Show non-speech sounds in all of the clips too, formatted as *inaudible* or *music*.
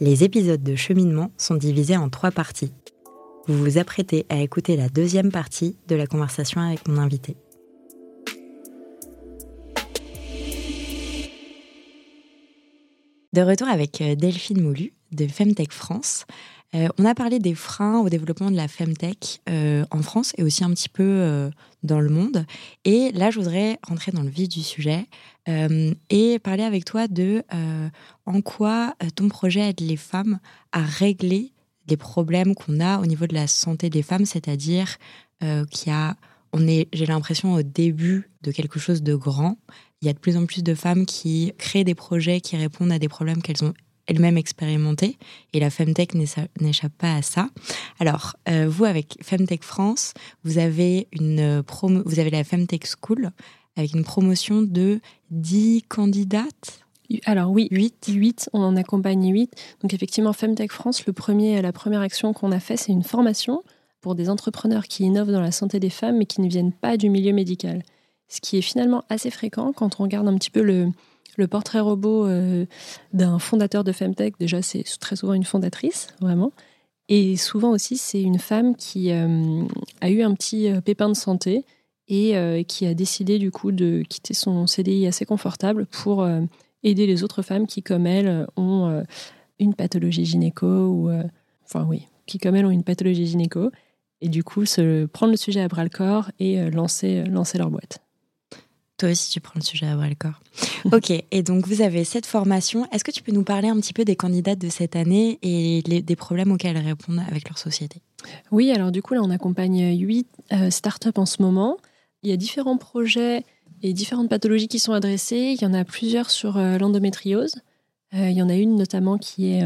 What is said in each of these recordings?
Les épisodes de cheminement sont divisés en trois parties. Vous vous apprêtez à écouter la deuxième partie de la conversation avec mon invité. De retour avec euh, Delphine Moulu de Femtech France. Euh, on a parlé des freins au développement de la Femtech euh, en France et aussi un petit peu dans le monde. Et là, je voudrais rentrer dans le vif du sujet et parler avec toi de en quoi ton projet aide les femmes à régler les problèmes qu'on a au niveau de la santé des femmes, c'est-à-dire qu'il y a, on est, j'ai l'impression, au début de quelque chose de grand il y a de plus en plus de femmes qui créent des projets qui répondent à des problèmes qu'elles ont elles-mêmes expérimentés. Et la Femtech n'échappe pas à ça. Alors, euh, vous, avec Femtech France, vous avez, une promo vous avez la Femtech School avec une promotion de 10 candidates alors oui, 8. 8, on en accompagne 8. Donc effectivement, Femtech France, le premier, la première action qu'on a fait, c'est une formation pour des entrepreneurs qui innovent dans la santé des femmes mais qui ne viennent pas du milieu médical ce qui est finalement assez fréquent quand on regarde un petit peu le, portrait robot euh, d'un fondateur de Femtech. Déjà, c'est très souvent une fondatrice, vraiment. Et souvent aussi, c'est une femme qui euh, a eu un petit euh, pépin de santé et qui a décidé du coup de quitter son CDI assez confortable pour aider les autres femmes qui, comme elle, ont une pathologie gynéco ou, enfin oui, qui comme elle ont une pathologie gynéco. Et du coup, se prendre le sujet à bras le corps et lancer, lancer leur boîte. Toi aussi, tu prends le sujet à bras le corps. *laughs* ok, et donc vous avez cette formation. Est-ce que tu peux nous parler un petit peu des candidates de cette année et des problèmes auxquels elles répondent avec leur société? Oui, alors du coup, là, on accompagne huit euh, startups en ce moment. Il y a différents projets et différentes pathologies qui sont adressées. Il y en a plusieurs sur euh, l'endométriose. Euh, il y en a une notamment qui est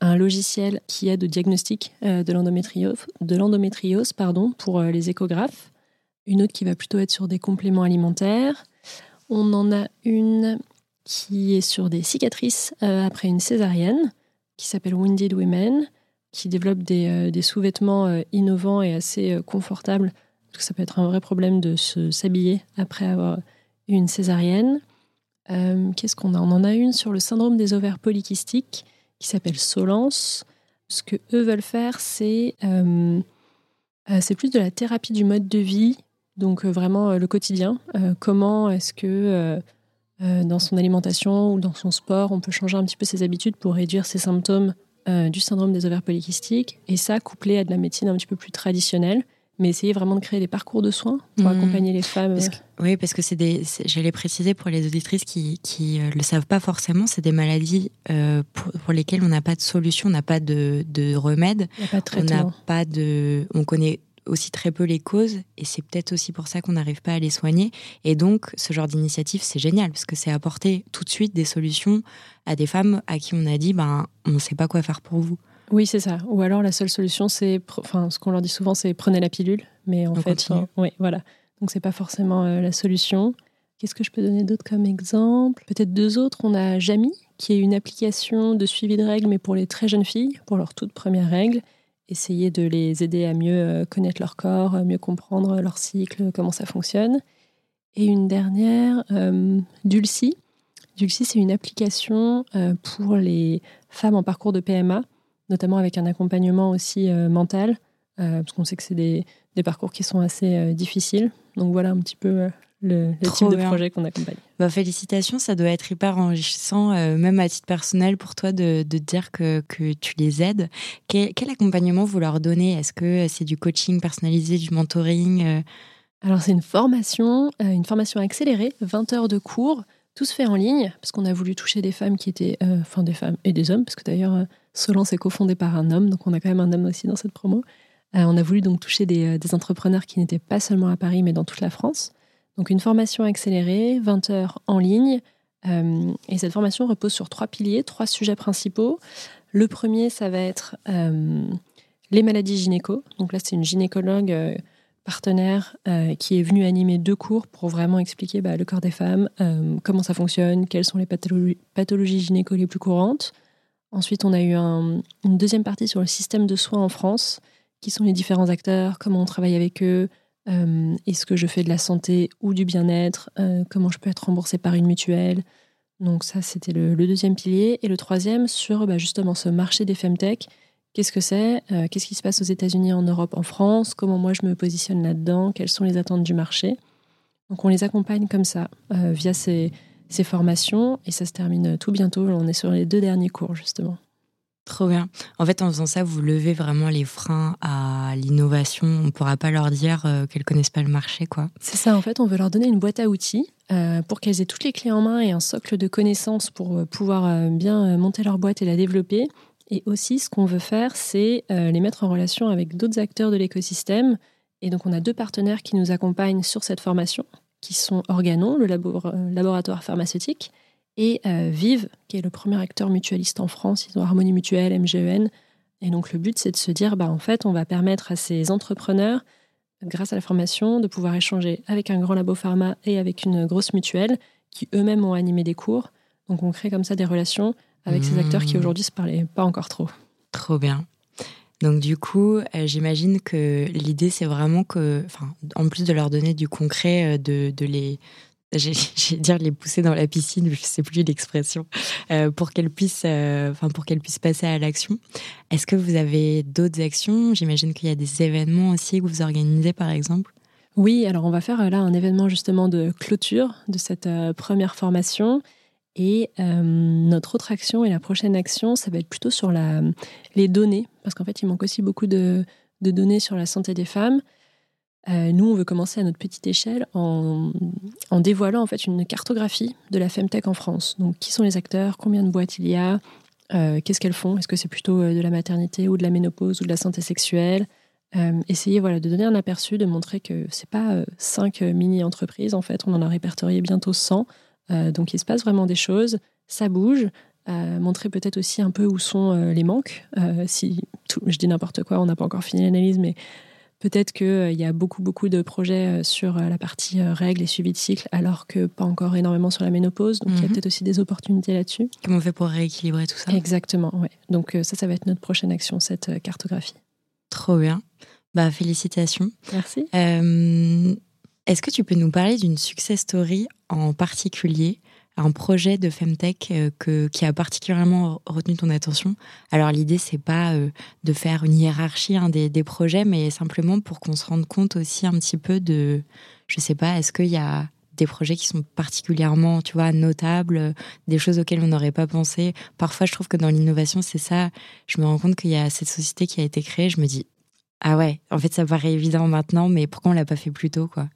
un logiciel qui aide au diagnostic de l'endométriose, de l'endométriose pardon, pour les échographes une autre qui va plutôt être sur des compléments alimentaires. On en a une qui est sur des cicatrices euh, après une césarienne, qui s'appelle Wounded Women, qui développe des, euh, sous-vêtements euh, innovants et assez confortables, parce que ça peut être un vrai problème de se s'habiller après avoir eu une césarienne. Qu'est-ce qu'on a? On en a une sur le syndrome des ovaires polykystiques, qui s'appelle Solence. Ce que eux veulent faire, c'est c'est plus de la thérapie du mode de vie donc euh, vraiment euh, le quotidien. Euh, comment est-ce que dans son alimentation ou dans son sport, on peut changer un petit peu ses habitudes pour réduire ses symptômes du syndrome des ovaires polykystiques. Et ça, couplé à de la médecine un petit peu plus traditionnelle, mais essayer vraiment de créer des parcours de soins pour mmh. accompagner les femmes. oui, parce que c'est des, j'allais préciser pour les auditrices qui ne le savent pas forcément, c'est des maladies pour, lesquelles on n'a pas de solution, on n'a pas de, de remède, on n'a pas de, on connaît aussi très peu les causes et c'est peut-être aussi pour ça qu'on n'arrive pas à les soigner. Et donc, ce genre d'initiative, c'est génial parce que c'est apporter tout de suite des solutions à des femmes à qui on a dit, ben, on ne sait pas quoi faire pour vous. Oui, c'est ça. Ou alors la seule solution, c'est, enfin, ce qu'on leur dit souvent, c'est prenez la pilule. Mais en fait, oui, voilà. Donc c'est pas forcément euh, la solution. Qu'est-ce que je peux donner d'autre comme exemple? Peut-être deux autres. On a Jamy, qui est une application de suivi de règles, mais pour les très jeunes filles, pour leurs toutes premières règles essayer de les aider à mieux euh, connaître leur corps, mieux comprendre leur cycle, comment ça fonctionne. Et une dernière, euh, Dulcie. Dulcie, c'est une application euh, pour les femmes en parcours de PMA, notamment avec un accompagnement aussi mental, parce qu'on sait que c'est des, parcours qui sont assez difficiles. Donc voilà un petit peu le, type de projet qu'on accompagne. Bah, félicitations, ça doit être hyper enrichissant, euh, même à titre personnel, pour toi de, de dire que, que, tu les aides. Quel, accompagnement vous leur donnez? Est-ce que c'est du coaching personnalisé, du mentoring euh? Alors c'est une formation, euh, une formation accélérée, 20 heures de cours, tout se fait en ligne, parce qu'on a voulu toucher des femmes qui étaient, enfin des femmes et des hommes, parce que d'ailleurs Solence est cofondé par un homme, donc on a quand même un homme aussi dans cette promo. on a voulu donc toucher des, des entrepreneurs qui n'étaient pas seulement à Paris, mais dans toute la France. Donc une formation accélérée, 20 heures en ligne. Euh, et cette formation repose sur trois piliers, trois sujets principaux. Le premier, ça va être euh, les maladies gynéco. Donc là, c'est une gynécologue euh, partenaire qui est venue animer deux cours pour vraiment expliquer bah, le corps des femmes, comment ça fonctionne, quelles sont les pathologies, gynéco les plus courantes. Ensuite, on a eu une deuxième partie sur le système de soins en France, qui sont les différents acteurs, comment on travaille avec eux, euh, est-ce que je fais de la santé ou du bien-être? Euh, Comment je peux être remboursée par une mutuelle? Donc ça, c'était le, deuxième pilier. Et le troisième, sur bah, justement ce marché des femtech. Qu'est-ce que c'est? Euh, Qu'est-ce qui se passe aux États-Unis, en Europe, en France? Comment moi je me positionne là-dedans? Quelles sont les attentes du marché? Donc on les accompagne comme ça, via ces, ces formations. Et ça se termine tout bientôt. On est sur les deux derniers cours, justement. Trop bien. En fait, en faisant ça, vous levez vraiment les freins à l'innovation. On ne pourra pas leur dire euh, qu'elles connaissent pas le marché, quoi. C'est ça. En fait, on veut leur donner une boîte à outils euh, pour qu'elles aient toutes les clés en main et un socle de connaissances pour euh, pouvoir bien monter leur boîte et la développer. Et aussi, ce qu'on veut faire, c'est les mettre en relation avec d'autres acteurs de l'écosystème. Et donc, on a deux partenaires qui nous accompagnent sur cette formation, qui sont Organon, le laboratoire pharmaceutique, et euh, Vive, qui est le premier acteur mutualiste en France. Ils ont Harmonie Mutuelle, MGEN. Et donc le but, c'est de se dire, bah, en fait, on va permettre à ces entrepreneurs, grâce à la formation, de pouvoir échanger avec un grand labo pharma et avec une grosse mutuelle qui eux-mêmes ont animé des cours. Donc on crée comme ça des relations avec ces acteurs qui mmh. aujourd'hui se parlaient pas encore trop. Trop bien. Donc du coup, euh, j'imagine que l'idée c'est vraiment que, en plus de leur donner du concret, euh, de, de les j'ai *laughs* dire les pousser dans la piscine, je sais plus l'expression, euh, pour qu'elles puissent, euh, enfin pour qu'elles puissent passer à l'action. Est-ce que vous avez d'autres actions? J'imagine qu'il y a des événements aussi que vous organisez, par exemple. Oui, alors on va faire euh, là un événement justement de clôture de cette première formation. Et notre autre action et la prochaine action, ça va être plutôt sur la, les données, parce qu'en fait, il manque aussi beaucoup de, de données sur la santé des femmes. Euh, nous, on veut commencer à notre petite échelle en, dévoilant en fait une cartographie de la femtech en France. Donc, qui sont les acteurs? Combien de boîtes il y a? Euh, Qu'est-ce qu'elles font? Est-ce que c'est plutôt euh, de la maternité ou de la ménopause ou de la santé sexuelle? Essayer voilà, de donner un aperçu, de montrer que c'est pas cinq mini-entreprises. En fait, on en a répertorié bientôt 100. donc, il se passe vraiment des choses. Ça bouge. montrer peut-être aussi un peu où sont les manques. si je dis n'importe quoi, on n'a pas encore fini l'analyse, mais Peut-être qu'il euh, y a beaucoup, beaucoup de projets euh, sur euh, la partie règles et suivi de cycle, alors que pas encore énormément sur la ménopause. Donc, il y a mhm. peut-être aussi des opportunités là-dessus. Comment on fait pour rééquilibrer tout ça? Exactement, oui. Donc, ça, ça va être notre prochaine action, cette cartographie. Trop bien. Bah, félicitations. Merci. Est-ce que tu peux nous parler d'une success story en particulier? Un projet de Femtech euh, qui a particulièrement retenu ton attention. Alors l'idée, c'est pas euh, de faire une hiérarchie hein, des, projets, mais simplement pour qu'on se rende compte aussi un petit peu de, je sais pas, est-ce qu'il y a des projets qui sont particulièrement, tu vois, notables, des choses auxquelles on n'aurait pas pensé. Parfois, je trouve que dans l'innovation, c'est ça. Je me rends compte qu'il y a cette société qui a été créée. Je me dis, ah ouais, en fait, ça paraît évident maintenant, mais pourquoi on l'a pas fait plus tôt, quoi?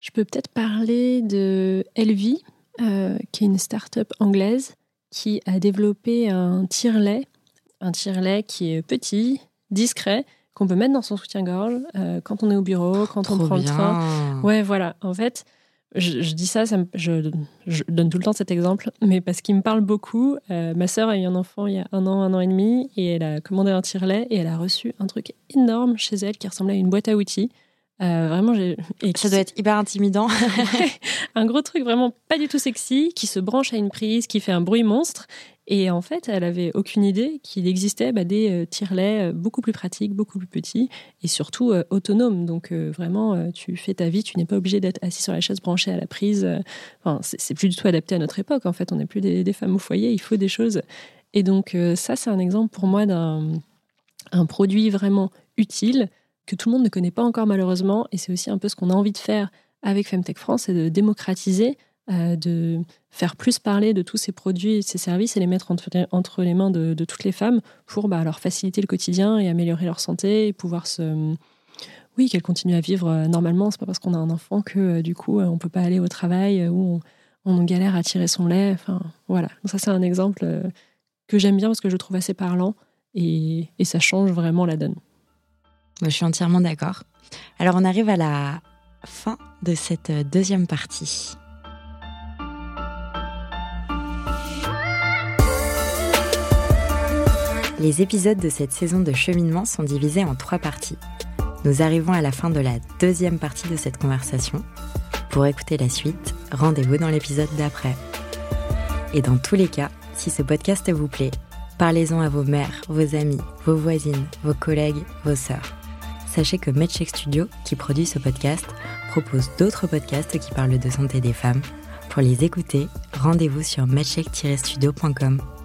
Je peux peut-être parler de Elvie, euh, qui est une start-up anglaise qui a développé un tire-lait, un tire-lait qui est petit, discret, qu'on peut mettre dans son soutien-gorge euh, quand on est au bureau, quand on prend le train. Ouais, voilà. En fait, je, dis ça, ça je, donne tout le temps cet exemple, mais parce qu'il me parle beaucoup. Euh, ma sœur a eu un enfant il y a un an, un an et demi, et elle a commandé un tire-lait et elle a reçu un truc énorme chez elle qui ressemblait à une boîte à outils. Euh, vraiment, j'ai. ça doit être hyper intimidant. *laughs* un gros truc vraiment pas du tout sexy, qui se branche à une prise, qui fait un bruit monstre. Et en fait, elle avait aucune idée qu'il existait bah, des euh, tire-laits euh, beaucoup plus pratiques, beaucoup plus petits et surtout autonomes. Donc vraiment, tu fais ta vie, tu n'es pas obligé d'être assis sur la chaise branchée à la prise. Enfin, c'est plus du tout adapté à notre époque. En fait, on n'est plus des, des, femmes au foyer, il faut des choses. Et donc ça, c'est un exemple pour moi d'un un produit vraiment utile que tout le monde ne connaît pas encore malheureusement. Et c'est aussi un peu ce qu'on a envie de faire avec Femtech France, c'est de démocratiser, euh, de faire plus parler de tous ces produits et ces services et les mettre entre, les mains de, toutes les femmes pour bah, leur faciliter le quotidien et améliorer leur santé et pouvoir se... Oui, qu'elles continuent à vivre euh, normalement. C'est pas parce qu'on a un enfant que euh, du coup on peut pas aller au travail ou on, galère à tirer son lait. Enfin voilà. ça c'est un exemple que j'aime bien parce que je trouve assez parlant et ça change vraiment la donne. Je suis entièrement d'accord. Alors on arrive à la fin de cette deuxième partie. Les épisodes de cette saison de cheminement sont divisés en trois parties. Nous arrivons à la fin de la deuxième partie de cette conversation. Pour écouter la suite, rendez-vous dans l'épisode d'après. Et dans tous les cas, si ce podcast vous plaît, parlez-en à vos mères, vos amis, vos voisines, vos collègues, vos sœurs sachez que MedCheck Studio, qui produit ce podcast, propose d'autres podcasts qui parlent de santé des femmes. Pour les écouter, rendez-vous sur matchek-studio.com.